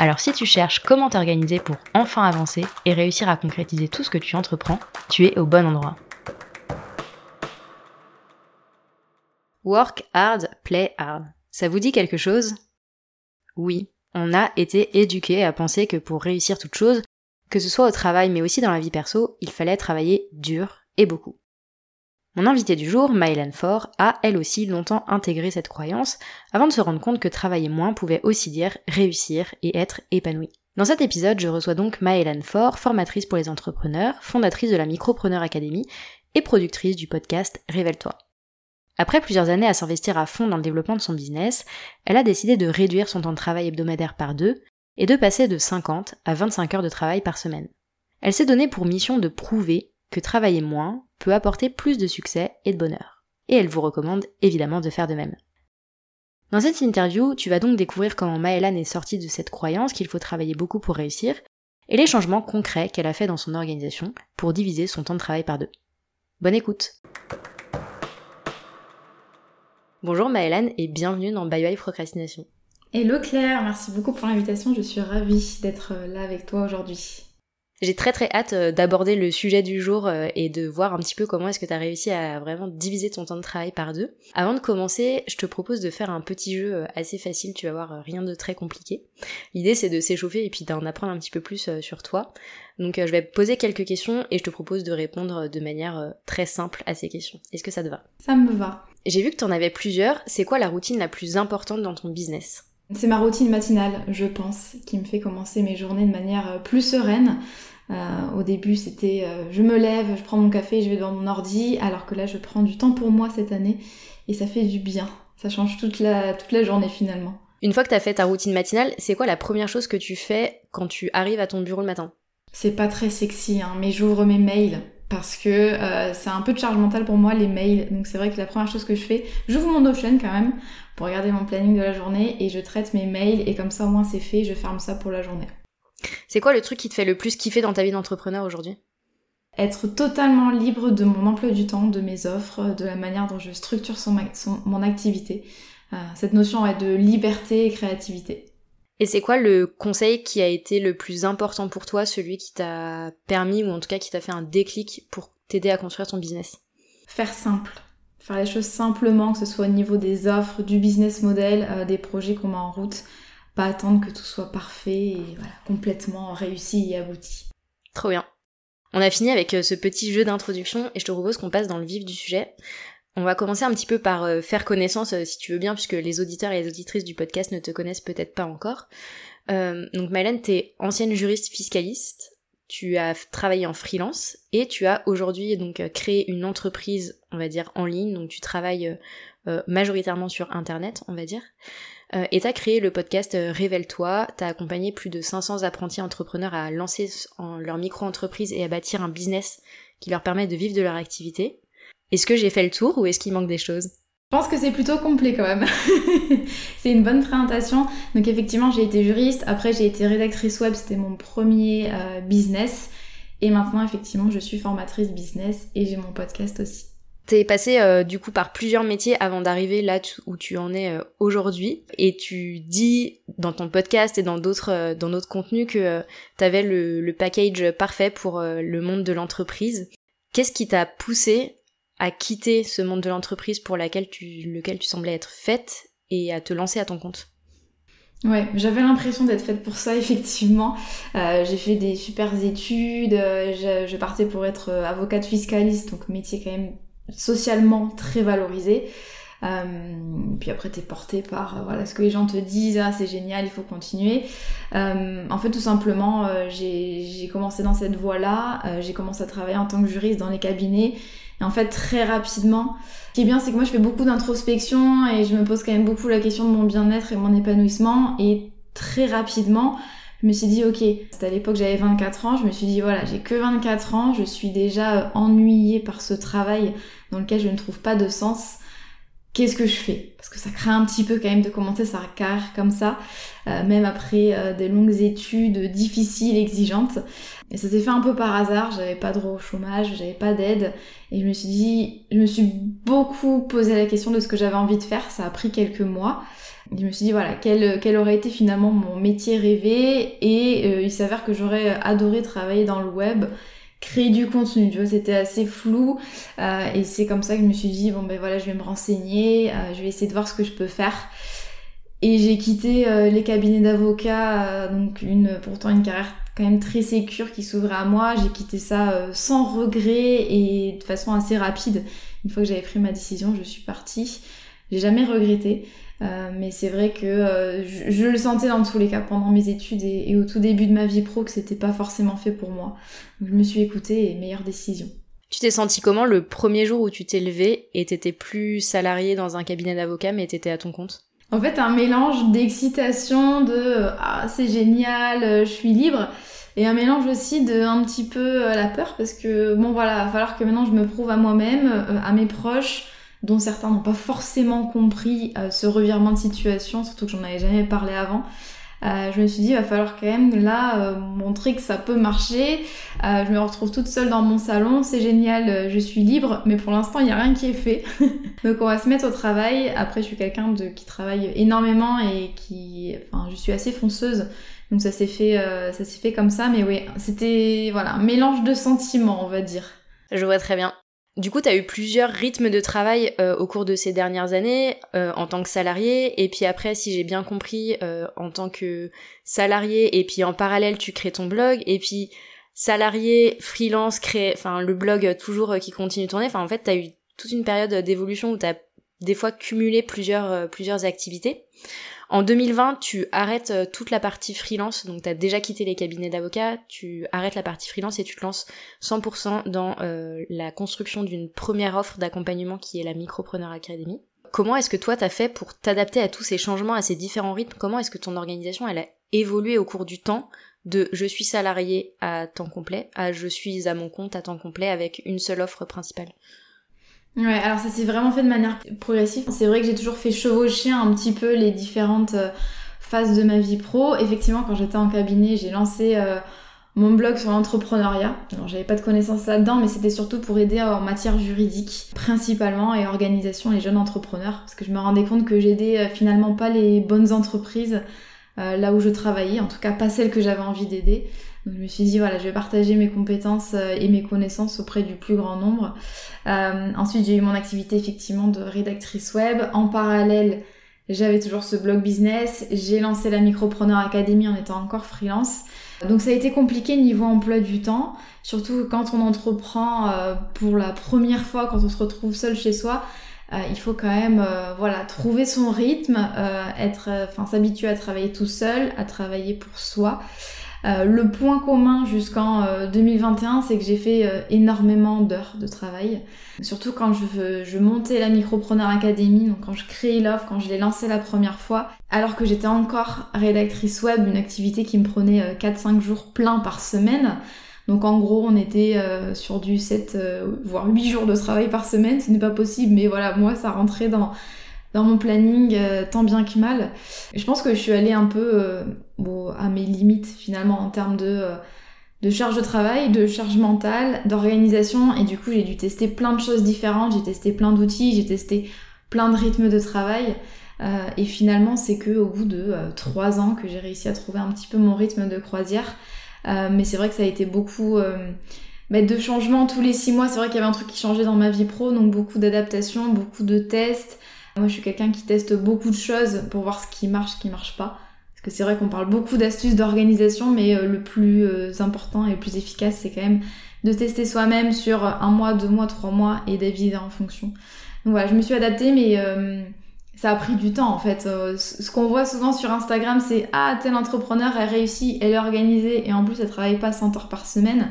Alors si tu cherches comment t'organiser pour enfin avancer et réussir à concrétiser tout ce que tu entreprends, tu es au bon endroit. Work hard, play hard. Ça vous dit quelque chose? Oui, on a été éduqué à penser que pour réussir toute chose, que ce soit au travail mais aussi dans la vie perso, il fallait travailler dur et beaucoup. Mon invitée du jour, Mylan Faure, a elle aussi longtemps intégré cette croyance avant de se rendre compte que travailler moins pouvait aussi dire réussir et être épanoui. Dans cet épisode, je reçois donc Maëlan Faure, formatrice pour les entrepreneurs, fondatrice de la Micropreneur Academy et productrice du podcast Révèle-toi. Après plusieurs années à s'investir à fond dans le développement de son business, elle a décidé de réduire son temps de travail hebdomadaire par deux et de passer de 50 à 25 heures de travail par semaine. Elle s'est donnée pour mission de prouver que travailler moins peut apporter plus de succès et de bonheur. Et elle vous recommande évidemment de faire de même. Dans cette interview, tu vas donc découvrir comment Maëlan est sortie de cette croyance qu'il faut travailler beaucoup pour réussir et les changements concrets qu'elle a fait dans son organisation pour diviser son temps de travail par deux. Bonne écoute Bonjour Maëlan et bienvenue dans Bye Bye Procrastination. Hello Claire, merci beaucoup pour l'invitation, je suis ravie d'être là avec toi aujourd'hui. J'ai très très hâte euh, d'aborder le sujet du jour euh, et de voir un petit peu comment est-ce que tu as réussi à vraiment diviser ton temps de travail par deux. Avant de commencer, je te propose de faire un petit jeu euh, assez facile, tu vas voir rien de très compliqué. L'idée c'est de s'échauffer et puis d'en apprendre un petit peu plus sur toi. Donc je vais poser quelques questions et je te propose de répondre de manière très simple à ces questions. Est-ce que ça te va? Ça me va. J'ai vu que tu en avais plusieurs. C'est quoi la routine la plus importante dans ton business? C'est ma routine matinale, je pense, qui me fait commencer mes journées de manière euh, plus sereine. Euh, au début, c'était euh, je me lève, je prends mon café, je vais devant mon ordi, alors que là, je prends du temps pour moi cette année et ça fait du bien. Ça change toute la, toute la journée finalement. Une fois que tu as fait ta routine matinale, c'est quoi la première chose que tu fais quand tu arrives à ton bureau le matin? C'est pas très sexy, hein, mais j'ouvre mes mails parce que euh, c'est un peu de charge mentale pour moi les mails. Donc c'est vrai que la première chose que je fais, j'ouvre mon Notion quand même pour regarder mon planning de la journée et je traite mes mails et comme ça au moins c'est fait, je ferme ça pour la journée. C'est quoi le truc qui te fait le plus kiffer dans ta vie d'entrepreneur aujourd'hui? Être totalement libre de mon emploi du temps, de mes offres, de la manière dont je structure mon activité. Euh, cette notion de liberté et créativité. Et c'est quoi le conseil qui a été le plus important pour toi, celui qui t'a permis ou en tout cas qui t'a fait un déclic pour t'aider à construire ton business? Faire simple. Faire les choses simplement, que ce soit au niveau des offres, du business model, euh, des projets qu'on met en route. Pas attendre que tout soit parfait et voilà, complètement réussi et abouti. Trop bien. On a fini avec euh, ce petit jeu d'introduction et je te propose qu'on passe dans le vif du sujet. On va commencer un petit peu par euh, faire connaissance, euh, si tu veux bien, puisque les auditeurs et les auditrices du podcast ne te connaissent peut-être pas encore. Euh, donc Mylène, t'es ancienne juriste fiscaliste, tu as travaillé en freelance et tu as aujourd'hui donc créé une entreprise, on va dire, en ligne, donc tu travailles majoritairement sur Internet, on va dire. et tu as créé le podcast Révèle-toi, tu as accompagné plus de 500 apprentis entrepreneurs à lancer leur micro-entreprise et à bâtir un business qui leur permet de vivre de leur activité. Est-ce que j'ai fait le tour ou est-ce qu'il manque des choses? Je pense que c'est plutôt complet quand même. c'est une bonne présentation. Donc effectivement, j'ai été juriste, après j'ai été rédactrice web, c'était mon premier euh, business. Et maintenant, effectivement, je suis formatrice business et j'ai mon podcast aussi. T'es passé euh, du coup par plusieurs métiers avant d'arriver là où tu en es euh, aujourd'hui et tu dis dans ton podcast et dans d'autres dans d'autres contenus que t'avais le, le package parfait pour le monde de l'entreprise. Qu'est-ce qui t'a poussé à quitter ce monde de l'entreprise pour laquelle lequel tu semblais être faite et à te lancer à ton compte Ouais, j'avais l'impression d'être faite pour ça, effectivement. Euh, j'ai fait des super études, euh, je, partais pour être euh, avocate fiscaliste, donc métier quand même socialement très valorisé. puis après, t'es porté par voilà ce que les gens te disent, ah c'est génial, il faut continuer. en fait, tout simplement, j'ai commencé dans cette voie-là. j'ai commencé à travailler en tant que juriste dans les cabinets et en fait, très rapidement, ce qui est bien, c'est que moi, je fais beaucoup d'introspection et je me pose quand même beaucoup la question de mon bien-être et mon épanouissement. Et très rapidement, je me suis dit ok, c'était à l'époque j'avais 24 ans, je me suis dit voilà, j'ai que 24 ans, je suis déjà euh, ennuyée par ce travail dans lequel je ne trouve pas de sens. Qu'est-ce que je fais? Parce que ça craint un petit peu quand même de commencer sa carrière comme ça, euh, même après euh, des longues études difficiles, exigeantes. Et ça s'est fait un peu par hasard, j'avais pas droit au chômage, j'avais pas d'aide, et je me suis dit, je me suis beaucoup posé la question de ce que j'avais envie de faire, ça a pris quelques mois. Je me suis dit voilà quel, quel aurait été finalement mon métier rêvé? Et euh, il s'avère que j'aurais adoré travailler dans le web créer du contenu tu vois c'était assez flou euh, et c'est comme ça que je me suis dit bon ben voilà je vais me renseigner euh, je vais essayer de voir ce que je peux faire. Et j'ai quitté les cabinets d'avocats donc une pourtant une carrière quand même très sécure qui s'ouvrait à moi. J'ai quitté ça sans regret et de façon assez rapide. Une fois que j'avais pris ma décision je suis partie. J'ai jamais regretté euh, mais c'est vrai que euh, je, le sentais dans tous les cas pendant mes études et, au tout début de ma vie pro que c'était pas forcément fait pour moi. Donc je me suis écoutée et meilleure décision. Tu t'es senti comment le premier jour où tu t'es levé et t'étais plus salarié dans un cabinet d'avocat mais t'étais à ton compte? En fait, un mélange d'excitation, de ah c'est génial, euh, je suis libre, et un mélange aussi de un petit peu la peur parce que bon voilà, va falloir que maintenant je me prouve à moi-même, à mes proches, dont certains n'ont pas forcément compris euh, ce revirement de situation, surtout que j'en avais jamais parlé avant. Euh, je me suis dit, il va falloir quand même là euh, montrer que ça peut marcher. je me retrouve toute seule dans mon salon, c'est génial, je suis libre, mais pour l'instant, il n'y a rien qui est fait. Donc on va se mettre au travail. Après, je suis quelqu'un de qui travaille énormément et qui, enfin, je suis assez fonceuse. Donc ça s'est fait, ça s'est fait comme ça, mais oui, c'était voilà un mélange de sentiments, on va dire. Je vois très bien. Du coup, tu as eu plusieurs rythmes de travail euh, au cours de ces dernières années euh, en tant que salarié, et puis après, si j'ai bien compris, euh, en tant que salarié, et puis en parallèle, tu crées ton blog, et puis salarié, freelance, crée, enfin le blog toujours qui continue de tourner. Enfin, en fait, tu as eu toute une période d'évolution où tu des fois cumulé plusieurs, plusieurs activités. En 2020, tu arrêtes euh, toute la partie freelance, donc tu as déjà quitté les cabinets d'avocats, tu arrêtes la partie freelance et tu te lances 100% dans euh, la construction d'une première offre d'accompagnement qui est la Micropreneur Academy. Comment est-ce que toi t'as fait pour t'adapter à tous ces changements, à ces différents rythmes? Comment est-ce que ton organisation elle a évolué au cours du temps de je suis salarié à temps complet à je suis à mon compte à temps complet avec une seule offre principale Ouais, alors ça s'est vraiment fait de manière progressive. C'est vrai que j'ai toujours fait chevaucher un petit peu les différentes euh, phases de ma vie pro. Effectivement, quand j'étais en cabinet, j'ai lancé euh, mon blog sur l'entrepreneuriat. Alors j'avais pas de connaissances là-dedans, mais c'était surtout pour aider en matière juridique, principalement, et organisation les jeunes entrepreneurs. Parce que je me rendais compte que j'aidais euh, finalement pas les bonnes entreprises là où je travaillais, en tout cas pas celles que j'avais envie d'aider. Donc je me suis dit voilà, je vais partager mes compétences euh, et mes connaissances auprès du plus grand nombre. Euh, ensuite, j'ai eu mon activité effectivement de rédactrice web. En parallèle, j'avais toujours ce blog business. J'ai lancé la Micropreneur Academy en étant encore freelance. Donc ça a été compliqué niveau emploi du temps, surtout quand on entreprend euh, pour la première fois, quand on se retrouve seul chez soi. il faut quand même voilà trouver son rythme, être, enfin s'habituer à travailler tout seul, à travailler pour soi. Euh, le point commun jusqu'en 2021, euh, c'est que j'ai fait euh, énormément d'heures de travail. Surtout quand je, montais la Micropreneur Academy, donc quand je créais l'offre, quand je l'ai lancée la première fois, alors que j'étais encore rédactrice web, une activité qui me prenait 4-5 jours plein par semaine. Donc en gros, on était sur du 7, voire 8 jours de travail par semaine. Ce n'est pas possible, mais voilà, moi, ça rentrait dans, dans mon planning tant bien que mal. je pense que je suis allée un peu à mes limites finalement en termes de, euh, de charge de travail, de charge mentale, d'organisation et du coup j'ai dû tester plein de choses différentes, j'ai testé plein d'outils, j'ai testé plein de rythmes de travail euh, et finalement c'est que au bout de euh, trois ans que j'ai réussi à trouver un petit peu mon rythme de croisière mais c'est vrai que ça a été beaucoup de changements tous les six mois, c'est vrai qu'il y avait un truc qui changeait dans ma vie pro donc beaucoup d'adaptations, beaucoup de tests. Moi je suis quelqu'un qui teste beaucoup de choses pour voir ce qui marche, ce qui marche pas. Parce que c'est vrai qu'on parle beaucoup d'astuces d'organisation, mais euh, le plus euh, important et le plus efficace, c'est quand même de tester soi-même sur un mois, deux mois, trois mois et d'aviser en fonction. Donc voilà, je me suis adaptée, mais euh, ça a pris du temps en fait. ce qu'on voit souvent sur Instagram, c'est ah tel entrepreneur elle réussit, elle est organisée et en plus elle travaille pas 100 heures par semaine.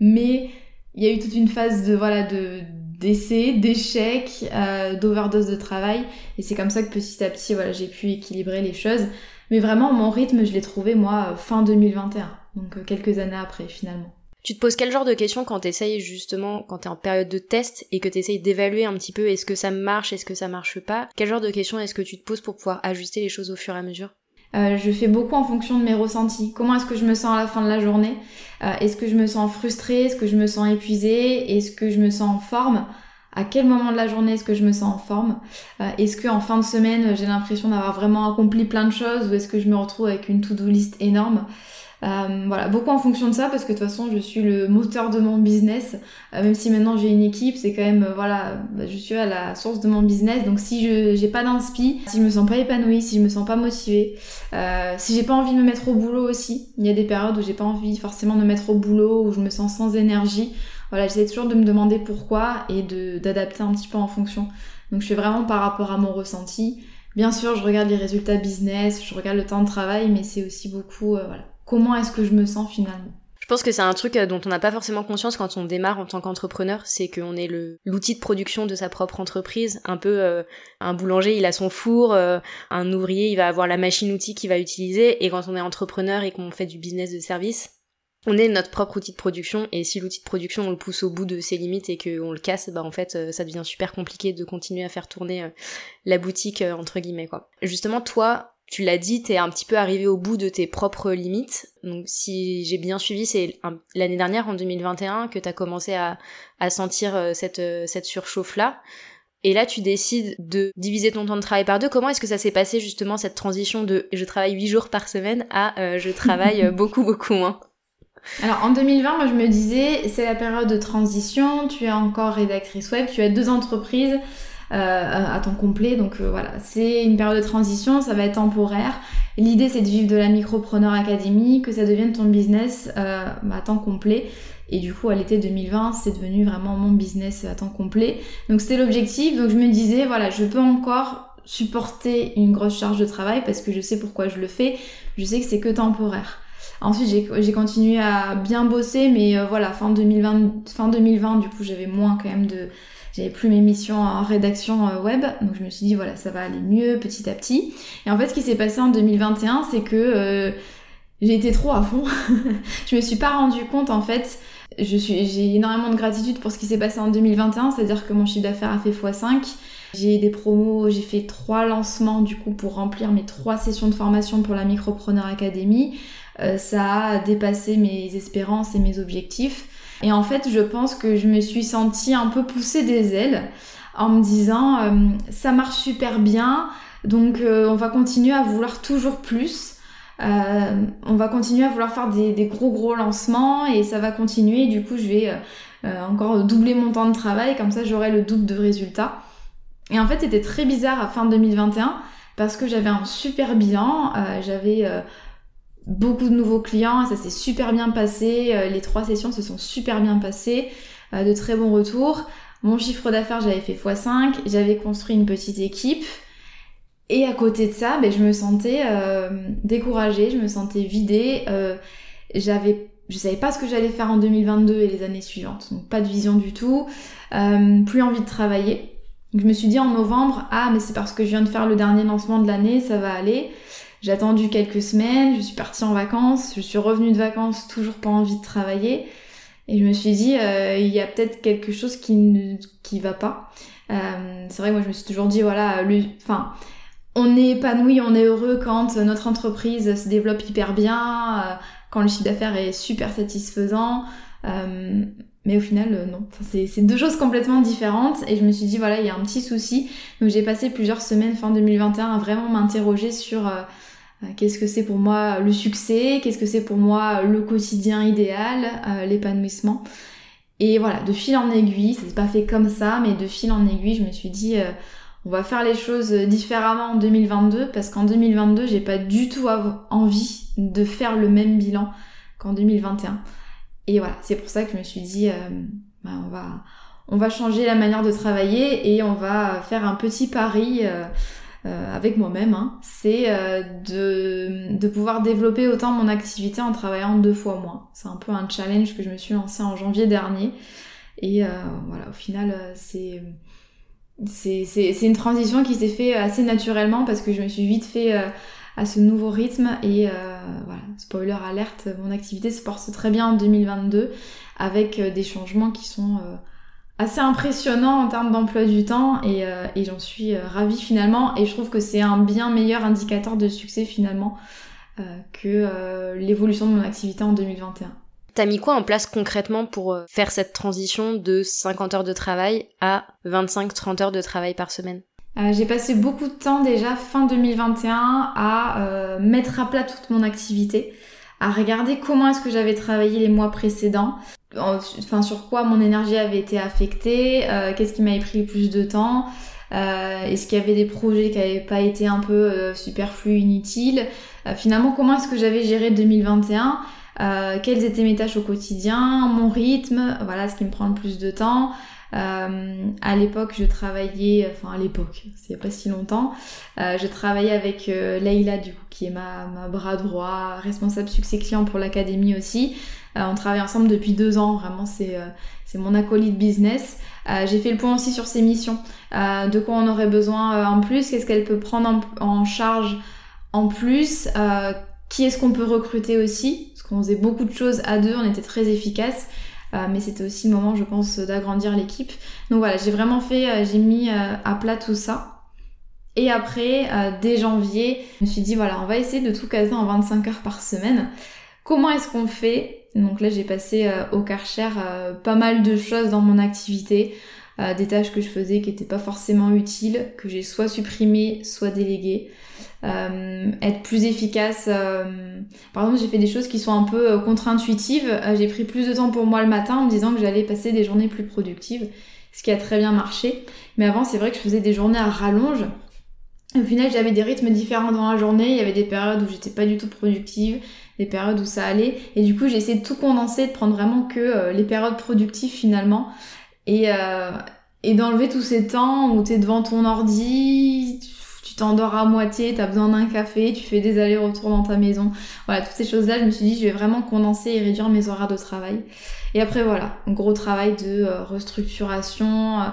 Mais il y a eu toute une phase de voilà de d'essais, d'échecs, d'overdose de travail et c'est comme ça que petit à petit voilà j'ai pu équilibrer les choses. Mais vraiment, mon rythme, je l'ai trouvé, moi, fin 2021. Donc, quelques années après, finalement. Tu te poses quel genre de questions quand t'essayes justement, quand t'es en période de test et que t'essayes d'évaluer un petit peu est-ce que ça marche, est-ce que ça marche pas? Quel genre de questions est-ce que tu te poses pour pouvoir ajuster les choses au fur et à mesure? Euh, je fais beaucoup en fonction de mes ressentis. Comment est-ce que je me sens à la fin de la journée? Euh, Est-ce que je me sens frustrée? Est-ce que je me sens épuisée? Est-ce que je me sens en forme? À quel moment de la journée est-ce que je me sens en forme? Euh, Est-ce que en fin de semaine j'ai l'impression d'avoir vraiment accompli plein de choses ou est-ce que je me retrouve avec une to-do list énorme? Euh, voilà, beaucoup en fonction de ça parce que de toute façon je suis le moteur de mon business. Euh, même si maintenant j'ai une équipe, c'est quand même euh, voilà, bah, je suis à la source de mon business. Donc si je j'ai pas d'inspi, si je me sens pas épanouie, si je me sens pas motivée, si j'ai pas envie de me mettre au boulot aussi, il y a des périodes où j'ai pas envie forcément de me mettre au boulot, où je me sens sans énergie. Voilà, j'essaie toujours de me demander pourquoi et d'adapter un petit peu en fonction. Donc je fais vraiment par rapport à mon ressenti. Bien sûr, je regarde les résultats business, je regarde le temps de travail, mais c'est aussi beaucoup voilà comment est-ce que je me sens finalement? Je pense que c'est un truc euh, dont on n'a pas forcément conscience quand on démarre en tant qu'entrepreneur, c'est qu'on est l'outil de production de sa propre entreprise. Un peu euh, un boulanger, il a son four, euh, un ouvrier, il va avoir la machine-outil qu'il va utiliser, et quand on est entrepreneur et qu'on fait du business de service, on est notre propre outil de production, et si l'outil de production on le pousse au bout de ses limites et qu'on le casse, bah en fait ça devient super compliqué de continuer à faire tourner la boutique entre guillemets quoi. Justement toi, tu l'as dit, t'es un petit peu arrivé au bout de tes propres limites. Donc si j'ai bien suivi, c'est l'année dernière, en 2021, que t'as commencé à, sentir euh, cette, euh, cette surchauffe-là. Et là, tu décides de diviser ton temps de travail par deux. Comment est-ce que ça s'est passé justement cette transition de je travaille 8 jours par semaine à euh, je travaille beaucoup beaucoup moins alors en 2020, moi je me disais, c'est la période de transition, tu es encore rédactrice web, tu as deux entreprises, à temps complet. Donc euh, voilà, c'est une période de transition, ça va être temporaire. L'idée c'est de vivre de la Micropreneur Academy, que ça devienne ton business euh, à temps complet. Et du coup, à l'été 2020, c'est devenu vraiment mon business à temps complet. Donc c'était l'objectif. Donc je me disais, voilà, je peux encore supporter une grosse charge de travail parce que je sais pourquoi je le fais. Je sais que c'est que temporaire. Ensuite, j'ai continué à bien bosser, mais voilà, fin 2020, fin 2020, du coup, j'avais moins quand même de, j'avais plus mes missions en rédaction euh, web, donc je me suis dit voilà ça va aller mieux petit à petit. Et en fait ce qui s'est passé en 2021 c'est que euh, j'ai été trop à fond. je me suis pas rendu compte en fait. J'ai énormément de gratitude pour ce qui s'est passé en 2021, c'est-à-dire que mon chiffre d'affaires a fait x5. J'ai des promos, j'ai fait trois lancements du coup pour remplir mes trois sessions de formation pour la Micropreneur Academy. Euh, ça a dépassé mes espérances et mes objectifs. Et en fait, je pense que je me suis sentie un peu pousser des ailes en me disant euh, ça marche super bien, donc euh, on va continuer à vouloir toujours plus. On va continuer à vouloir faire des, des, gros gros lancements et ça va continuer. Du coup, je vais encore doubler mon temps de travail, comme ça j'aurai le double de résultats. Et en fait, c'était très bizarre à fin 2021 parce que j'avais un super bilan, j'avais beaucoup de nouveaux clients, ça s'est super bien passé, euh, les trois sessions se sont super bien passées, euh, de très bons retours. Mon chiffre d'affaires, j'avais fait x5, j'avais construit une petite équipe. Et à côté de ça, ben, je me sentais euh, découragée, je me sentais vidée. j'avais, je savais pas ce que j'allais faire en 2022 et les années suivantes. Donc pas de vision du tout, plus envie de travailler. je me suis dit en novembre, ah mais c'est parce que je viens de faire le dernier lancement de l'année, ça va aller. J'ai attendu quelques semaines, je suis partie en vacances, je suis revenue de vacances, toujours pas envie de travailler. Et je me suis dit, euh, il y a peut-être quelque chose qui ne qui va pas. Euh, c'est vrai que moi je me suis toujours dit, voilà, on est épanoui, on est heureux quand notre entreprise se développe hyper bien, euh, quand le chiffre d'affaires est super satisfaisant. mais au final, non. c'est deux choses complètement différentes. Et je me suis dit, voilà, il y a un petit souci. Donc j'ai passé plusieurs semaines fin 2021 à vraiment m'interroger sur qu'est-ce que c'est pour moi le succès? Qu'est-ce que c'est pour moi le quotidien idéal, euh, l'épanouissement Et voilà, de fil en aiguille, ça s'est pas fait comme ça, mais de fil en aiguille, je me suis dit, euh, on va faire les choses différemment en 2022, parce qu'en 2022, j'ai pas du tout envie de faire le même bilan qu'en 2021. Et voilà, c'est pour ça que je me suis dit, bah, on va on va changer la manière de travailler et on va faire un petit pari. Euh, avec moi-même, hein, c'est euh, de, pouvoir développer autant mon activité en travaillant deux fois moins. C'est un peu un challenge que je me suis lancé en janvier dernier. Et euh, voilà, au final, c'est c'est une transition qui s'est fait assez naturellement parce que je me suis vite fait à ce nouveau rythme et voilà, spoiler alerte, mon activité se porte très bien en 2022 avec des changements qui sont assez impressionnants en termes d'emploi du temps et, et j'en suis ravie finalement et je trouve que c'est un bien meilleur indicateur de succès finalement que l'évolution de mon activité en 2021. T'as mis quoi en place concrètement pour euh, faire cette transition de 50 heures de travail à 25-30 heures de travail par semaine? Euh, j'ai passé beaucoup de temps déjà fin 2021 à euh, mettre à plat toute mon activité, à regarder comment est-ce que j'avais travaillé les mois précédents, enfin sur quoi mon énergie avait été affectée, qu'est-ce qui m'avait pris le plus de temps, est-ce qu'il y avait des projets qui n'avaient pas été un peu superflus, inutiles. finalement, comment est-ce que j'avais géré 2021 euh, quelles étaient mes tâches au quotidien, mon rythme, voilà ce qui me prend le plus de temps. Euh, à l'époque, je travaillais, enfin à l'époque, c'est pas si longtemps, euh, je travaillais avec euh, Leïla du coup, qui est ma, ma bras droit, responsable succès client pour l'académie aussi. Euh, on travaille ensemble depuis deux ans, vraiment c'est c'est mon acolyte business. J'ai fait le point aussi sur ses missions, de quoi on aurait besoin en plus, qu'est-ce qu'elle peut prendre en, en charge en plus, qui est-ce qu'on peut recruter aussi, on faisait beaucoup de choses à deux, on était très efficaces. Euh, mais c'était aussi le moment, je pense, d'agrandir l'équipe. Donc voilà, j'ai vraiment fait, euh, j'ai mis euh, à plat tout ça. Et après, dès janvier, je me suis dit, voilà, on va essayer de tout caser en 25 heures par semaine. Comment est-ce qu'on fait? Donc là, j'ai passé au Karcher pas mal de choses dans mon activité. Des tâches que je faisais qui n'étaient pas forcément utiles, que j'ai soit supprimées, soit déléguées. Euh, être plus efficace. Euh, par exemple, j'ai fait des choses qui sont un peu euh, contre-intuitives. j'ai pris plus de temps pour moi le matin en me disant que j'allais passer des journées plus productives, ce qui a très bien marché. Mais avant, c'est vrai que je faisais des journées à rallonge. Au final, j'avais des rythmes différents dans la journée. Il y avait des périodes où j'étais pas du tout productive, des périodes où ça allait. Et du coup, j'ai essayé de tout condenser, de prendre vraiment que les périodes productives finalement. Et, et d'enlever tous ces temps où t'es devant ton ordi, t'endors à moitié, t'as besoin d'un café, tu fais des allers-retours dans ta maison. Voilà, toutes ces choses-là, je me suis dit, je vais vraiment condenser et réduire mes horaires de travail. Et après, voilà, gros travail de euh, restructuration, euh,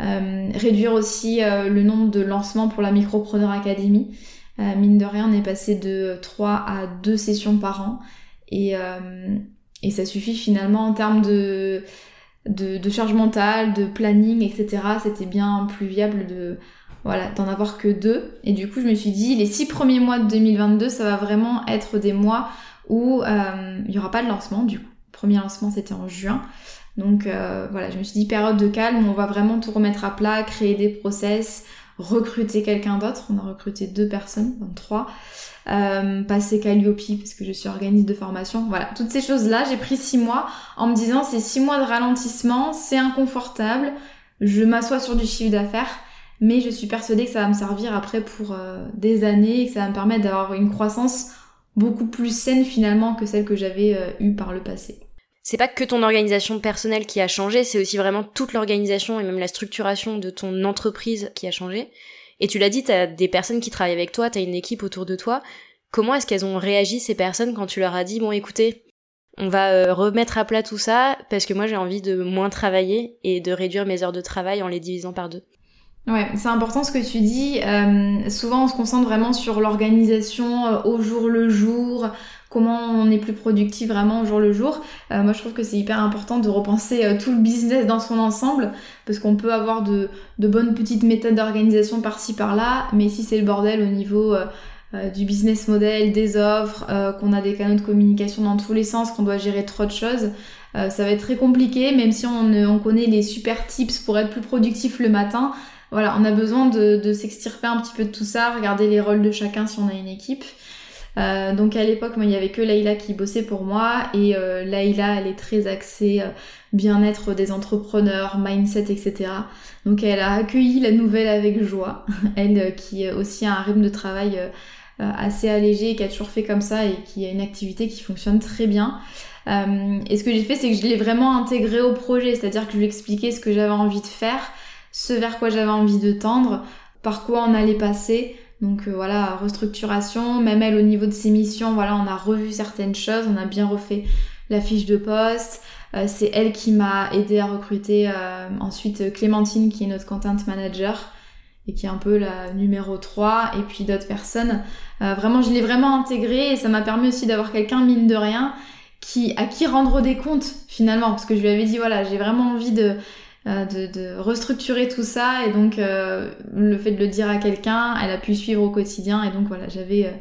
euh, réduire aussi le nombre de lancements pour la Micropreneur Academy. mine de rien, on est passé de 3 à 2 sessions par an. Et, et ça suffit finalement en termes de, de, charge mentale, de planning, etc. C'était bien plus viable de voilà, d'en avoir que deux. Et du coup, je me suis dit, les six premiers mois de 2022, ça va vraiment être des mois où euh, il n'y aura pas de lancement. Du coup, le premier lancement, c'était en juin. Donc euh, voilà, je me suis dit, période de calme, on va vraiment tout remettre à plat, créer des process, recruter quelqu'un d'autre. On a recruté deux personnes, 23. Euh, passer Calliope parce que je suis organisme de formation. Voilà, toutes ces choses-là, j'ai pris six mois en me disant c'est six mois de ralentissement, c'est inconfortable, je m'assois sur du chiffre d'affaires, mais je suis persuadée que ça va me servir après pour euh, des années et que ça va me permettre d'avoir une croissance beaucoup plus saine finalement que celle que j'avais euh, eue par le passé. C'est pas que ton organisation personnelle qui a changé, c'est aussi vraiment toute l'organisation et même la structuration de ton entreprise qui a changé. Et tu l'as dit, t'as des personnes qui travaillent avec toi, t'as une équipe autour de toi. Comment est-ce qu'elles ont réagi ces personnes quand tu leur as dit bon écoutez, on va euh, remettre à plat tout ça parce que moi j'ai envie de moins travailler et de réduire mes heures de travail en les divisant par deux? Ouais, c'est important ce que tu dis. Euh, souvent, on se concentre vraiment sur l'organisation euh, au jour le jour, comment on est plus productif vraiment au jour le jour. Euh, moi, je trouve que c'est hyper important de repenser tout le business dans son ensemble, parce qu'on peut avoir de, de, bonnes petites méthodes d'organisation par-ci par-là, mais si c'est le bordel au niveau du business model, des offres, qu'on a des canaux de communication dans tous les sens, qu'on doit gérer trop de choses, ça va être très compliqué, même si on, on connaît les super tips pour être plus productif le matin voilà, on a besoin de, de s'extirper un petit peu de tout ça, regarder les rôles de chacun si on a une équipe. Euh, donc à l'époque, moi, il y avait que Laïla qui bossait pour moi et euh, elle est très axée euh, bien-être des entrepreneurs, mindset, etc. Donc elle a accueilli la nouvelle avec joie. elle euh, qui aussi a un rythme de travail assez allégé, qui a toujours fait comme ça et qui a une activité qui fonctionne très bien. et ce que j'ai fait, c'est que je l'ai vraiment intégré au projet, c'est-à-dire que je lui ai expliqué ce que j'avais envie de faire ce vers quoi j'avais envie de tendre, par quoi on allait passer. Donc euh, voilà, restructuration, même elle au niveau de ses missions, voilà, on a revu certaines choses, on a bien refait la fiche de poste. Euh, c'est elle qui m'a aidé à recruter euh, ensuite Clémentine qui est notre content manager et qui est un peu la numéro 3 et puis d'autres personnes. vraiment, je l'ai vraiment intégré et ça m'a permis aussi d'avoir quelqu'un, mine de rien, qui, à qui rendre des comptes finalement. Parce que je lui avais dit, voilà, j'ai vraiment envie de, de, de, restructurer tout ça et donc le fait de le dire à quelqu'un, elle a pu suivre au quotidien et donc voilà, j'avais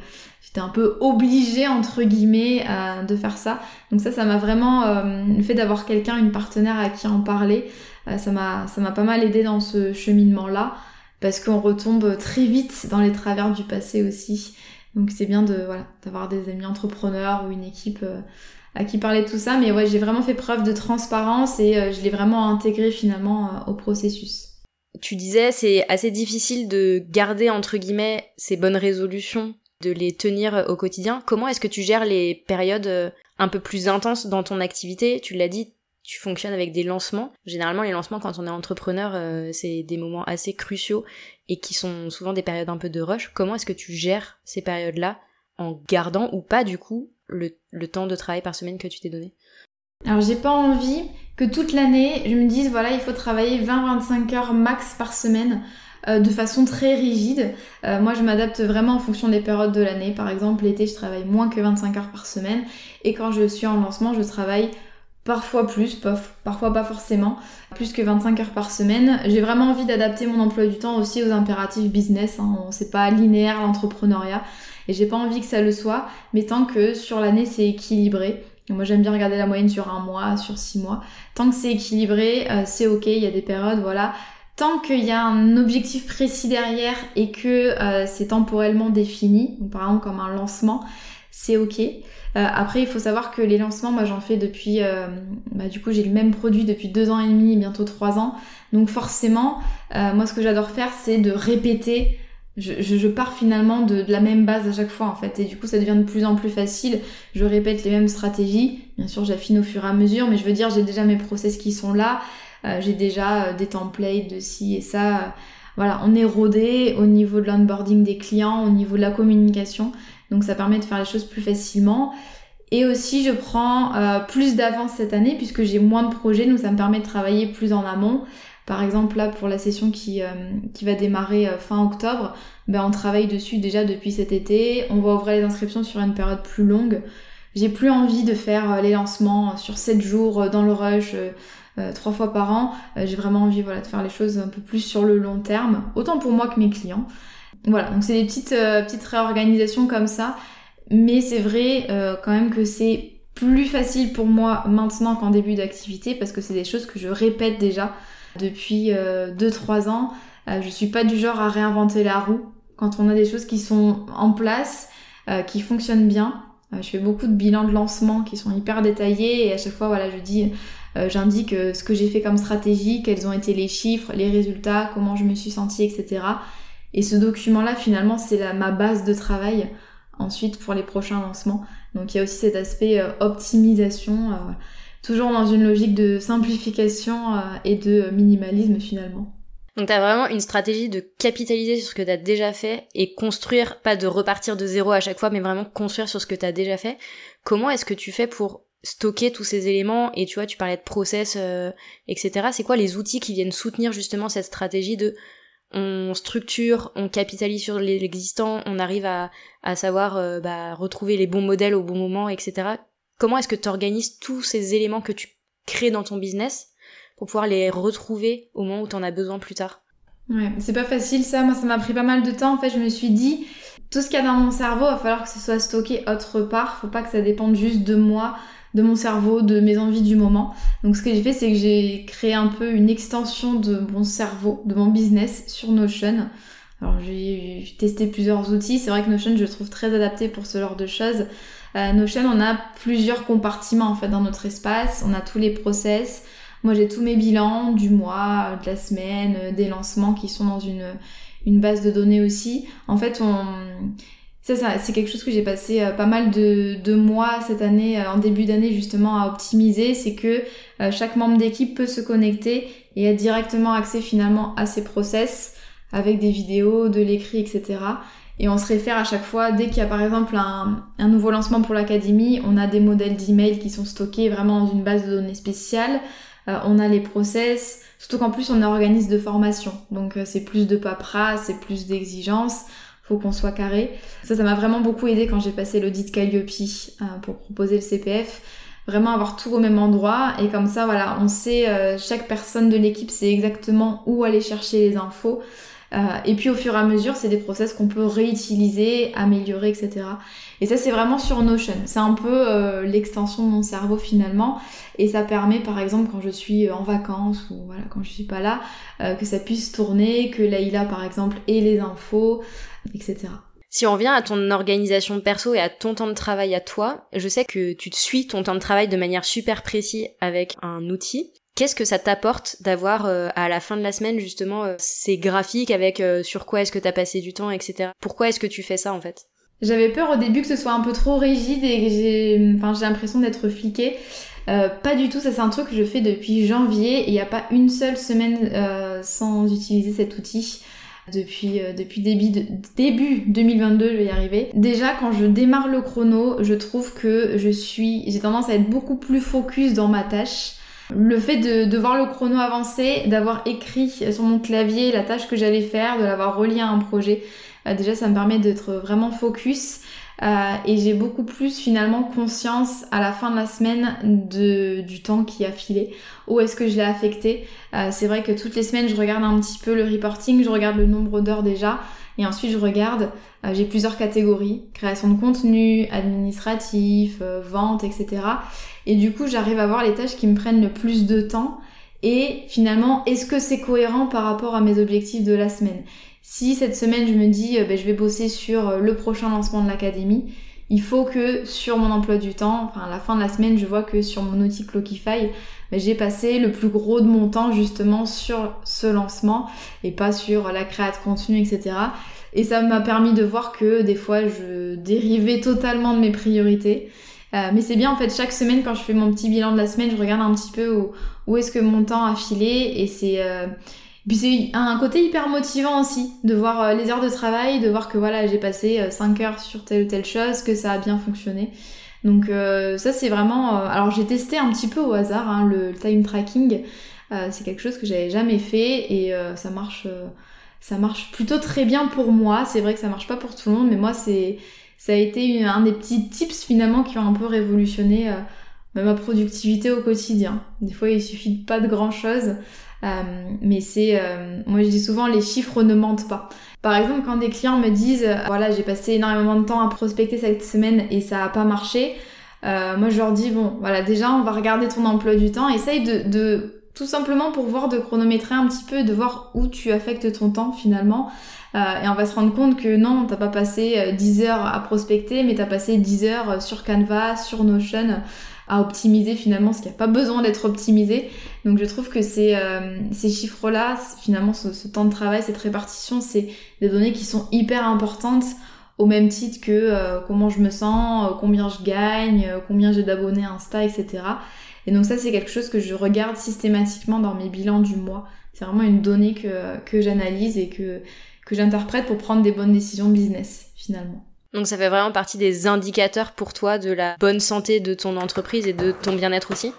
j'étais un peu obligée entre guillemets euh, de faire ça. Donc ça, ça m'a vraiment euh, le fait d'avoir quelqu'un, une partenaire à qui en parler, euh, ça m'a ça m'a pas mal aidé dans ce cheminement là parce qu'on retombe très vite dans les travers du passé aussi. Donc c'est bien de voilà d'avoir des amis entrepreneurs ou une équipe à qui parler de tout ça. Mais ouais, j'ai vraiment fait preuve de transparence et je l'ai vraiment intégré finalement au processus. Tu disais c'est assez difficile de garder entre guillemets ces bonnes résolutions de les tenir au quotidien. Comment est-ce que tu gères les périodes euh, un peu plus intenses dans ton activité? Tu l'as dit, tu fonctionnes avec des lancements. Généralement, les lancements, quand on est entrepreneur, euh, c'est des moments assez cruciaux et qui sont souvent des périodes un peu de rush. Comment est-ce que tu gères ces périodes-là? En gardant ou pas, du coup, le, temps de travail par semaine que tu t'es donné? Alors j'ai pas envie que toute l'année je me dise voilà il faut travailler 20-25 heures max par semaine. Euh, de façon très rigide. Euh, moi, je m'adapte vraiment en fonction des périodes de l'année. Par exemple, l'été, je travaille moins que 25 heures par semaine. Et quand je suis en lancement, je travaille parfois plus, parfois pas forcément, plus que 25 heures par semaine. J'ai vraiment envie d'adapter mon emploi du temps aussi aux impératifs business. Hein. C'est pas linéaire l'entrepreneuriat. Et j'ai pas envie que ça le soit, mais tant que sur l'année c'est équilibré. Moi j'aime bien regarder la moyenne sur un mois, sur six mois. Tant que c'est équilibré, euh, c'est ok. Il y a des périodes, voilà, tant qu'il y a un objectif précis derrière et que euh, c'est temporellement défini, par exemple comme un lancement, c'est ok. Euh, après, il faut savoir que les lancements, moi j'en fais depuis, euh, bah, du coup j'ai le même produit depuis deux ans et demi, bientôt trois ans. Donc forcément, moi ce que j'adore faire, c'est de répéter. Je, pars finalement de, la même base à chaque fois en fait, et du coup ça devient de plus en plus facile. Je répète les mêmes stratégies. Bien sûr, j'affine au fur et à mesure, mais je veux dire, j'ai déjà mes process qui sont là. Euh, j'ai déjà euh, des templates de ci et ça. voilà, on est rodé au niveau de l'onboarding des clients, au niveau de la communication. Donc ça permet de faire les choses plus facilement. Et aussi, je prends euh, plus d'avance cette année puisque j'ai moins de projets, donc ça me permet de travailler plus en amont. Par exemple, là, pour la session qui, qui va démarrer fin octobre, ben, on travaille dessus déjà depuis cet été. On va ouvrir les inscriptions sur une période plus longue. J'ai plus envie de faire les lancements sur 7 jours dans le rush. Euh, trois fois par an. Euh, j'ai vraiment envie voilà, de faire les choses un peu plus sur le long terme, autant pour moi que mes clients. Voilà, donc c'est des petites, euh, petites réorganisations comme ça. Mais c'est vrai quand même que c'est plus facile pour moi maintenant qu'en début d'activité parce que c'est des choses que je répète déjà depuis 2-3 ans. je suis pas du genre à réinventer la roue quand on a des choses qui sont en place, qui fonctionnent bien. je fais beaucoup de bilans de lancement qui sont hyper détaillés et à chaque fois voilà je dis euh, j'indique euh, ce que j'ai fait comme stratégie, quels ont été les chiffres, les résultats, comment je me suis sentie, etc. Et ce document-là, finalement, c'est ma base de travail ensuite pour les prochains lancements. Donc il y a aussi cet aspect euh, optimisation, toujours dans une logique de simplification et de minimalisme finalement. Donc t'as vraiment une stratégie de capitaliser sur ce que t'as déjà fait et construire, pas de repartir de zéro à chaque fois, mais vraiment construire sur ce que t'as déjà fait. Comment est-ce que tu fais pour stocker tous ces éléments? Et tu vois tu parlais de process euh, etc c'est quoi les outils qui viennent soutenir justement cette stratégie de on structure on capitalise sur l'existant on arrive à, à savoir euh, bah, retrouver les bons modèles au bon moment etc comment est-ce que tu organises tous ces éléments que tu crées dans ton business pour pouvoir les retrouver au moment où tu en as besoin plus tard? Ouais c'est pas facile ça moi ça m'a pris pas mal de temps en fait je me suis dit tout ce qu'il y a dans mon cerveau, il va falloir que ce soit stocké autre part. Faut pas que ça dépende juste de moi de mon cerveau, de mes envies du moment. Donc ce que j'ai fait, c'est que j'ai créé un peu une extension de mon cerveau, de mon business sur Notion. Alors j'ai testé plusieurs outils. C'est vrai que Notion, je le trouve très adapté pour ce genre de choses. Euh, Notion, on a plusieurs compartiments en fait dans notre espace. On a tous les process. Moi, j'ai tous mes bilans du mois, de la semaine, des lancements qui sont dans une, base de données aussi. En fait, ça, c'est quelque chose que j'ai passé euh, pas mal de, mois cette année, euh, en début d'année justement, à optimiser. C'est que euh, chaque membre d'équipe peut se connecter et a directement accès finalement à ses process avec des vidéos, de l'écrit, etc. Et on se réfère à chaque fois, dès qu'il y a par exemple un, un nouveau lancement pour l'académie, on a des modèles d'email qui sont stockés vraiment dans une base de données spéciale. on a les process, surtout qu'en plus on organise de formation, donc c'est plus de paperasse, c'est plus d'exigences. Faut qu'on soit carré. Ça, ça m'a vraiment beaucoup aidé quand j'ai passé l'audit Calliope pour proposer le CPF vraiment avoir tout au même endroit. Et comme ça voilà on sait euh, chaque personne de l'équipe sait exactement où aller chercher les infos euh, et puis au fur et à mesure c'est des process qu'on peut réutiliser améliorer etc et ça c'est vraiment sur Notion. C'est un peu euh, l'extension de mon cerveau finalement. Et ça permet par exemple quand je suis en vacances ou voilà quand je suis pas là que ça puisse tourner que Laïla par exemple ait les infos etc si on revient à ton organisation perso et à ton temps de travail à toi, je sais que tu te suis ton temps de travail de manière super précise avec un outil. Qu'est-ce que ça t'apporte d'avoir euh, à la fin de la semaine justement euh, ces graphiques avec euh, sur quoi est-ce que t'as passé du temps, etc. Pourquoi est-ce que tu fais ça en fait? J'avais peur au début que ce soit un peu trop rigide et que j'ai, enfin, j'ai l'impression d'être fliquée. pas du tout, ça c'est un truc que je fais depuis janvier et il n'y a pas une seule semaine sans utiliser cet outil depuis, euh, depuis début, début 2022, je vais y arriver. Déjà, quand je démarre le chrono, je trouve que je suis, j'ai tendance à être beaucoup plus focus dans ma tâche. Le fait de, voir le chrono avancer, d'avoir écrit sur mon clavier la tâche que j'allais faire, de l'avoir relié à un projet, euh, déjà ça me permet d'être vraiment focus. Euh, et j'ai beaucoup plus finalement conscience à la fin de la semaine du temps qui a filé. Où est-ce que je l'ai affecté? Euh, C'est vrai que toutes les semaines je regarde un petit peu le reporting, je regarde le nombre d'heures déjà. Et ensuite je regarde, euh, j'ai plusieurs catégories, création de contenu, administratif, vente, etc. Et du coup j'arrive à voir les tâches qui me prennent le plus de temps. Et finalement, est-ce que c'est cohérent par rapport à mes objectifs de la semaine? Si cette semaine je me dis euh, ben, je vais bosser sur euh, le prochain lancement de l'académie, il faut que sur mon emploi du temps, enfin à la fin de la semaine, je vois que sur mon outil Clockify, ben, j'ai passé le plus gros de mon temps justement sur ce lancement et pas sur la création de contenu, etc. Et ça m'a permis de voir que des fois je dérivais totalement de mes priorités. Euh, mais c'est bien en fait chaque semaine quand je fais mon petit bilan de la semaine, je regarde un petit peu où, où est-ce que mon temps a filé et c'est puis c'est un côté hyper motivant aussi de voir euh, les heures de travail, de voir que voilà j'ai passé 5 euh, heures sur telle ou telle chose, que ça a bien fonctionné. Donc euh, ça c'est vraiment... alors j'ai testé un petit peu au hasard hein, le time tracking. c'est quelque chose que j'avais jamais fait et ça marche... ça marche plutôt très bien pour moi. C'est vrai que ça marche pas pour tout le monde, mais moi c'est ça a été un des petits tips finalement qui ont un peu révolutionné ma productivité au quotidien. Des fois il suffit pas de grand chose. Euh, mais c'est, euh, moi je dis souvent, les chiffres ne mentent pas. Par exemple, quand des clients me disent, euh, voilà, j'ai passé énormément de temps à prospecter cette semaine et ça a pas marché, moi je leur dis, bon, voilà, déjà on va regarder ton emploi du temps, essaye de tout simplement pour voir, de chronométrer un petit peu, de voir où tu affectes ton temps finalement. et on va se rendre compte que non, t'as pas passé 10 heures à prospecter, mais t'as passé 10 heures sur Canva, sur Notion, à optimiser finalement ce qui n'a pas besoin d'être optimisé. Donc je trouve que ces, euh, ces chiffres-là, finalement ce, temps de travail, cette répartition, c'est des données qui sont hyper importantes au même titre que euh, comment je me sens, euh, combien je gagne, combien j'ai d'abonnés Insta, etc. Et donc ça c'est quelque chose que je regarde systématiquement dans mes bilans du mois. C'est vraiment une donnée que, que j'analyse et que, que j'interprète pour prendre des bonnes décisions business finalement. Donc ça fait vraiment partie des indicateurs pour toi de la bonne santé de ton entreprise et de ton bien-être aussi?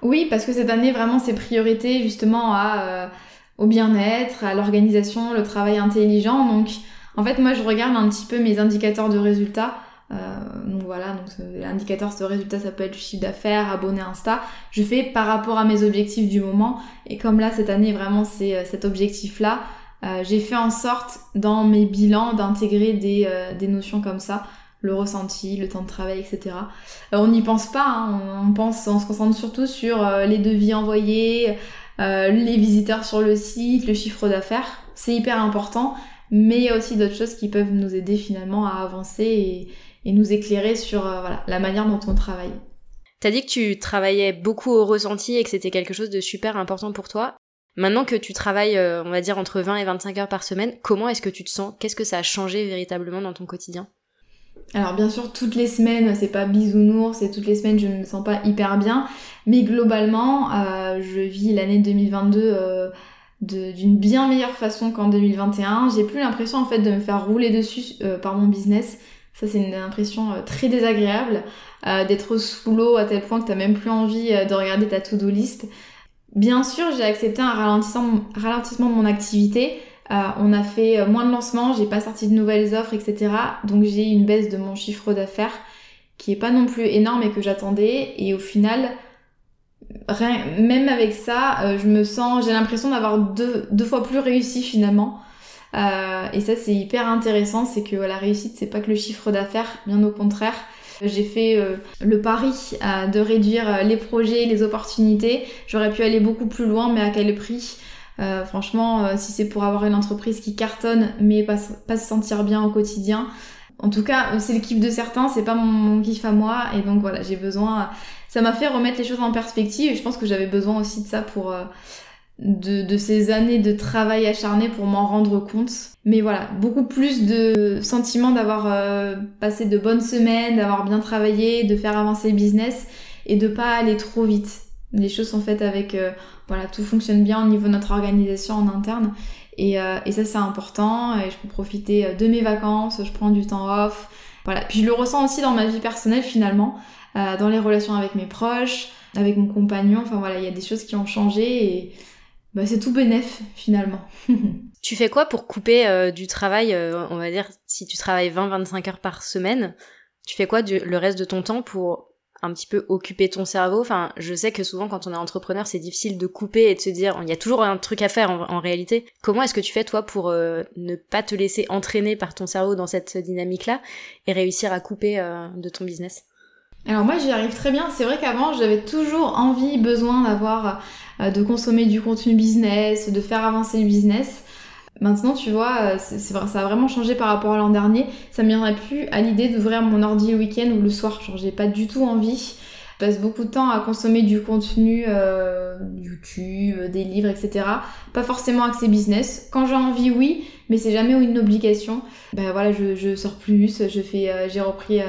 Oui, parce que cette année, vraiment, c'est priorité justement à, euh, au bien-être, à l'organisation, le travail intelligent. Donc en fait, moi, je regarde un petit peu mes indicateurs de résultats. Euh, donc voilà, donc l'indicateur de résultat, ça peut être le chiffre d'affaires, abonné Insta. Je fais par rapport à mes objectifs du moment. Et comme là, cette année, vraiment, c'est euh, cet objectif-là. Euh, j'ai fait en sorte dans mes bilans d'intégrer des, des, notions comme ça, le ressenti, le temps de travail, etc. Euh, on n'y pense pas, hein, on, pense, on se concentre surtout sur les devis envoyés, les visiteurs sur le site, le chiffre d'affaires. C'est hyper important, mais il y a aussi d'autres choses qui peuvent nous aider finalement à avancer et, et nous éclairer sur voilà, la manière dont on travaille. T'as dit que tu travaillais beaucoup au ressenti et que c'était quelque chose de super important pour toi. Maintenant que tu travailles, euh, on va dire, entre 20 et 25 heures par semaine, comment est-ce que tu te sens? Qu'est-ce que ça a changé véritablement dans ton quotidien? Alors bien sûr, toutes les semaines, c'est pas bisounours et toutes les semaines, je ne me sens pas hyper bien. Mais globalement, euh, je vis l'année 2022 euh, d'une bien meilleure façon qu'en 2021. J'ai plus l'impression en fait de me faire rouler dessus par mon business. Ça, c'est une impression très désagréable d'être sous l'eau à tel point que t'as même plus envie de regarder ta to-do list Bien sûr, j'ai accepté un ralentissement, de mon activité. Euh, on a fait moins de lancements, j'ai pas sorti de nouvelles offres, etc. Donc j'ai une baisse de mon chiffre d'affaires qui est pas non plus énorme et que j'attendais. Et au final, même avec ça, euh, je me sens, j'ai l'impression d'avoir deux fois plus réussi finalement. Euh, et ça c'est hyper intéressant, c'est que la réussite c'est pas que le chiffre d'affaires, bien au contraire. J'ai fait euh, le pari euh, de réduire les projets, les opportunités. J'aurais pu aller beaucoup plus loin, mais à quel prix? Franchement, si c'est pour avoir une entreprise qui cartonne, mais pas, pas se sentir bien au quotidien, en tout cas, c'est le kiff de certains, c'est pas mon, mon, kiff à moi, et donc voilà, j'ai besoin. Ça m'a fait remettre les choses en perspective, et je pense que j'avais besoin aussi de ça pour de, ces années de travail acharné pour m'en rendre compte. Mais voilà, beaucoup plus de sentiment d'avoir euh, passé de bonnes semaines, d'avoir bien travaillé, de faire avancer le business et de pas aller trop vite. Les choses sont faites avec, euh, voilà, tout fonctionne bien au niveau de notre organisation en interne. Et, euh, et ça c'est important, et je peux profiter de mes vacances, je prends du temps off. Voilà, puis je le ressens aussi dans ma vie personnelle finalement, dans les relations avec mes proches, avec mon compagnon, enfin voilà, il y a des choses qui ont changé et bah, c'est tout bénef finalement. tu fais quoi pour couper euh, du travail, euh, on va dire, si tu travailles 20-25 heures par semaine, tu fais quoi du, le reste de ton temps pour un petit peu occuper ton cerveau? Enfin, je sais que souvent quand on est entrepreneur, c'est difficile de couper et de se dire, il y a toujours un truc à faire en, réalité. Comment est-ce que tu fais toi pour euh, ne pas te laisser entraîner par ton cerveau dans cette dynamique-là et réussir à couper de ton business? Alors moi j'y arrive très bien. C'est vrai qu'avant j'avais toujours envie, besoin d'avoir euh, de consommer du contenu business, de faire avancer le business. Maintenant, tu vois, euh, ça a vraiment changé par rapport à l'an dernier. Ça me viendrait plus à l'idée d'ouvrir mon ordi le week-end ou le soir. Genre, j'ai pas du tout envie. Je passe beaucoup de temps à consommer du contenu euh, YouTube, des livres, etc. Pas forcément accès business. Quand j'ai envie, oui, mais c'est jamais une obligation. Ben voilà, je, je sors plus, je fais, j'ai repris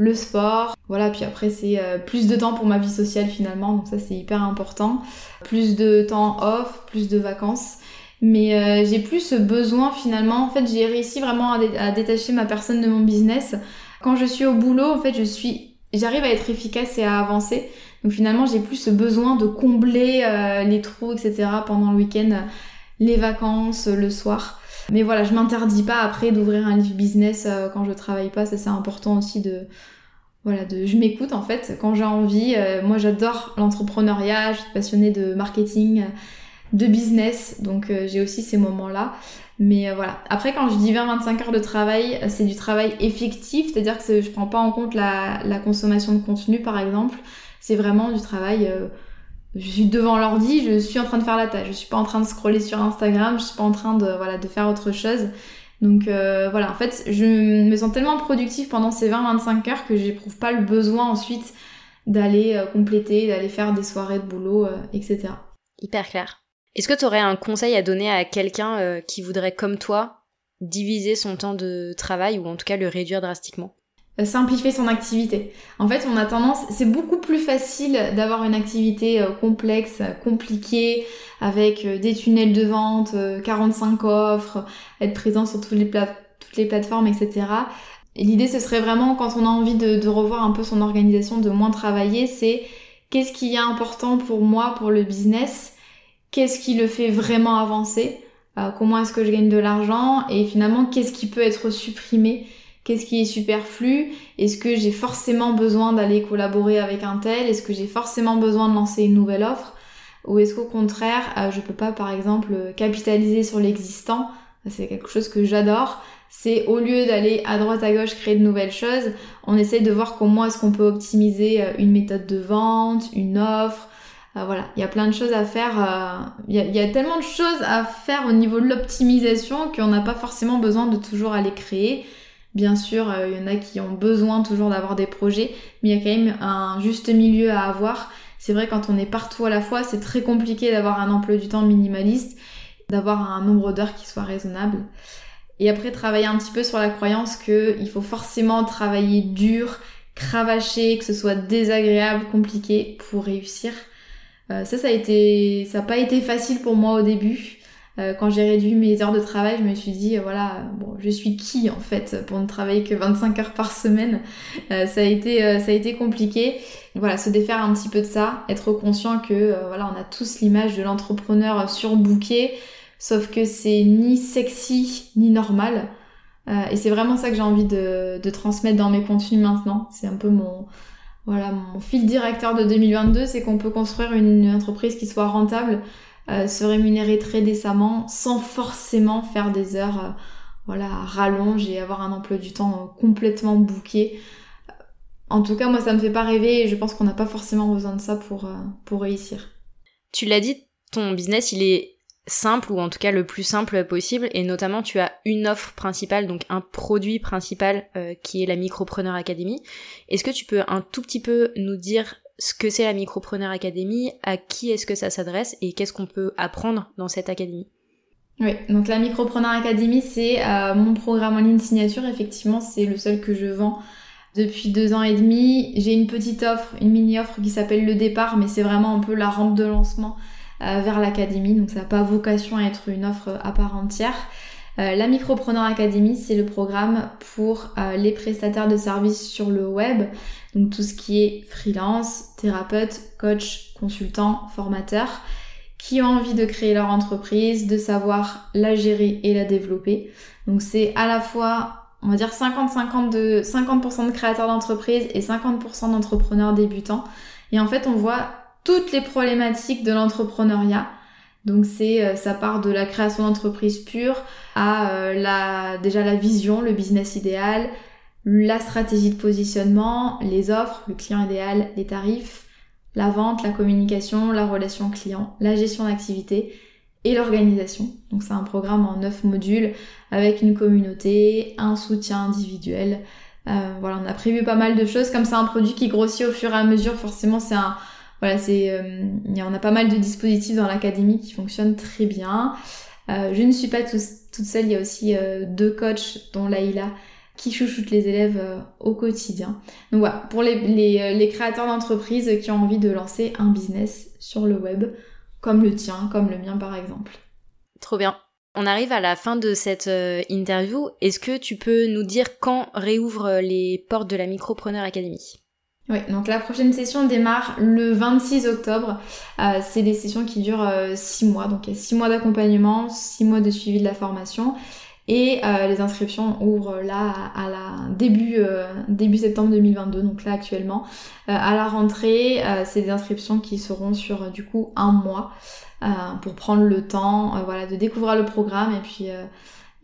le sport. Voilà, puis après c'est euh, plus de temps pour ma vie sociale finalement, donc ça c'est hyper important. Plus de temps off, plus de vacances. Mais euh, j'ai plus ce besoin finalement, en fait j'ai réussi vraiment à, détacher ma personne de mon business. Quand je suis au boulot, en fait je suis, j'arrive à être efficace et à avancer. Donc finalement j'ai plus ce besoin de combler euh, les trous, etc. pendant le week-end, les vacances, le soir. Mais voilà, je m'interdis pas après d'ouvrir un livre business euh, quand je travaille pas. Ça, c'est important aussi de. Voilà, de, je m'écoute en fait quand j'ai envie. Euh, moi, j'adore l'entrepreneuriat, je suis passionnée de marketing, de business, donc euh, j'ai aussi ces moments-là. Mais voilà. Après, quand je dis 20-25 heures de travail, c'est du travail effectif, c'est-à-dire que je prends pas en compte la, la consommation de contenu, par exemple. C'est vraiment du travail je suis devant l'ordi, je suis en train de faire la tâche. Je suis pas en train de scroller sur Instagram, je suis pas en train de voilà de faire autre chose. Donc euh, voilà, en fait, je me sens tellement productive pendant ces 20-25 heures que j'éprouve pas le besoin ensuite d'aller euh, compléter, d'aller faire des soirées de boulot, euh, etc. Hyper clair. Est-ce que tu aurais un conseil à donner à quelqu'un qui voudrait, comme toi, diviser son temps de travail ou en tout cas le réduire drastiquement? Simplifier son activité. En fait, on a tendance, c'est beaucoup plus facile d'avoir une activité euh, complexe, compliquée, avec euh, des tunnels de vente, 45 offres, être présent sur toutes les, plateformes, etc. l'idée, ce serait vraiment, quand on a envie de, revoir un peu son organisation, de moins travailler, c'est qu'est-ce qui est important pour moi, pour le business, qu'est-ce qui le fait vraiment avancer, comment est-ce que je gagne de l'argent, et finalement, qu'est-ce qui peut être supprimé? Qu'est-ce qui est superflu? Est-ce que j'ai forcément besoin d'aller collaborer avec un tel? Est-ce que j'ai forcément besoin de lancer une nouvelle offre? Ou est-ce qu'au contraire, euh, je peux pas par exemple capitaliser sur l'existant? C'est quelque chose que j'adore. C'est au lieu d'aller à droite à gauche créer de nouvelles choses, on essaye de voir comment est-ce qu'on peut optimiser euh, une méthode de vente, une offre, euh, voilà, il y a plein de choses à faire. Il y, a, tellement de choses à faire au niveau de l'optimisation qu'on n'a pas forcément besoin de toujours aller créer. Bien sûr, euh, il y en a qui ont besoin toujours d'avoir des projets, mais il y a quand même un juste milieu à avoir. C'est vrai quand on est partout à la fois, c'est très compliqué d'avoir un emploi du temps minimaliste, d'avoir un nombre d'heures qui soit raisonnable. Et après, travailler un petit peu sur la croyance qu'il faut forcément travailler dur, cravacher, que ce soit désagréable, compliqué pour réussir. Euh, ça, ça a été, ça n'a pas été facile pour moi au début. Euh, quand j'ai réduit mes heures de travail, je me suis dit, euh, voilà, bon, je suis qui en fait pour ne travailler que 25 heures par semaine euh, ça, a été, ça a été compliqué. Voilà, se défaire un petit peu de ça, être conscient que voilà, on a tous l'image de l'entrepreneur surbooké, sauf que c'est ni sexy ni normal. et c'est vraiment ça que j'ai envie de, de, transmettre dans mes contenus maintenant. C'est un peu mon, voilà, mon fil directeur de 2022, c'est qu'on peut construire une entreprise qui soit rentable euh, se rémunérer très décemment sans forcément faire des heures euh, voilà, rallonge et avoir un emploi du temps euh, complètement bouqué. En tout cas, moi, ça me fait pas rêver et je pense qu'on n'a pas forcément besoin de ça pour, pour réussir. Tu l'as dit, ton business, il est simple ou en tout cas le plus simple possible et notamment tu as une offre principale donc un produit principal qui est la Micropreneur Academy. Est-ce que tu peux un tout petit peu nous dire ce que c'est la Micropreneur Academy, à qui est-ce que ça s'adresse et qu'est-ce qu'on peut apprendre dans cette académie. Oui, donc la Micropreneur Academy, c'est euh, mon programme en ligne signature. Effectivement, c'est le seul que je vends depuis deux ans et demi. J'ai une petite offre, une mini-offre qui s'appelle Le Départ, mais c'est vraiment un peu la rampe de lancement euh, vers l'académie. Donc ça n'a pas vocation à être une offre à part entière. Euh, la Micropreneur Academy, c'est le programme pour les prestataires de services sur le web. Donc tout ce qui est freelance, thérapeute, coach, consultant, formateur, qui ont envie de créer leur entreprise, de savoir la gérer et la développer. Donc c'est à la fois, on va dire 50-50 de 50% de créateurs d'entreprise et 50% d'entrepreneurs débutants. Et en fait, on voit toutes les problématiques de l'entrepreneuriat. Donc c'est euh, ça part de la création d'entreprise pure à euh, la déjà la vision, le business idéal, la stratégie de positionnement, les offres, le client idéal, les tarifs, la vente, la communication, la relation client, la gestion d'activité et l'organisation. Donc c'est un programme en 9 modules avec une communauté, un soutien individuel. Euh, voilà, on a prévu pas mal de choses. Comme c'est un produit qui grossit au fur et à mesure, forcément c'est un... Voilà, c'est... Euh, on a pas mal de dispositifs dans l'académie qui fonctionnent très bien. Euh, je ne suis pas toute seule, il y a aussi deux coachs dont Laïla qui chouchoute les élèves euh, au quotidien. Donc voilà, pour les, euh, les, créateurs d'entreprises qui ont envie de lancer un business sur le web, comme le tien, comme le mien par exemple. Trop bien. On arrive à la fin de cette euh, interview. Est-ce que tu peux nous dire quand réouvrent les portes de la Micropreneur Academy? Oui, donc la prochaine session démarre le 26 octobre. c'est des sessions qui durent 6 mois, donc il y a 6 mois d'accompagnement, 6 mois de suivi de la formation. Et euh, les inscriptions ouvrent là à, la début, euh, début septembre 2022, donc là actuellement. Euh, à la rentrée, c'est des inscriptions qui seront sur du coup un mois pour prendre le temps voilà, de découvrir le programme et puis,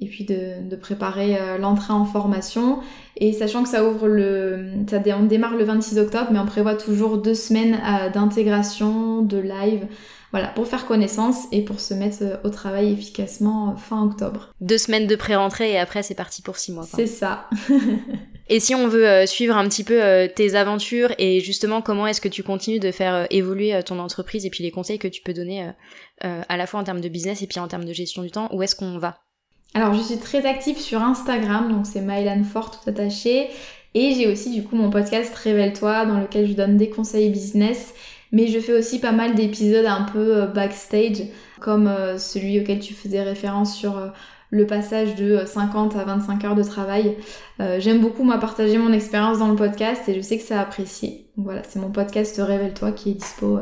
et puis de, de préparer l'entrée en formation. Et sachant que ça ouvre le. Ça, on démarre le 26 octobre, mais on prévoit toujours deux semaines d'intégration, de live. Voilà, pour faire connaissance et pour se mettre euh, au travail efficacement euh, fin octobre. Deux semaines de pré-rentrée et après c'est parti pour six mois. C'est ça. et si on veut euh, suivre un petit peu tes aventures et justement comment est-ce que tu continues de faire évoluer ton entreprise et puis les conseils que tu peux donner à la fois en termes de business et puis en termes de gestion du temps, où est-ce qu'on va? Alors je suis très active sur Instagram, donc c'est Mylan Fort tout attaché. Et j'ai aussi du coup mon podcast Révèle-toi dans lequel je donne des conseils business mais je fais aussi pas mal d'épisodes un peu euh, backstage, comme euh, celui auquel tu faisais référence sur euh, le passage de 50 à 25 heures de travail. J'aime beaucoup moi partager mon expérience dans le podcast et je sais que ça apprécié. Donc voilà, c'est mon podcast Révèle-toi qui est dispo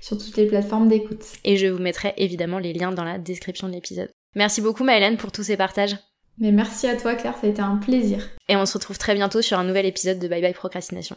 sur toutes les plateformes d'écoute. Et je vous mettrai évidemment les liens dans la description de l'épisode. Merci beaucoup Maëlène pour tous ces partages. Mais merci à toi Claire, ça a été un plaisir. Et on se retrouve très bientôt sur un nouvel épisode de Bye Bye Procrastination.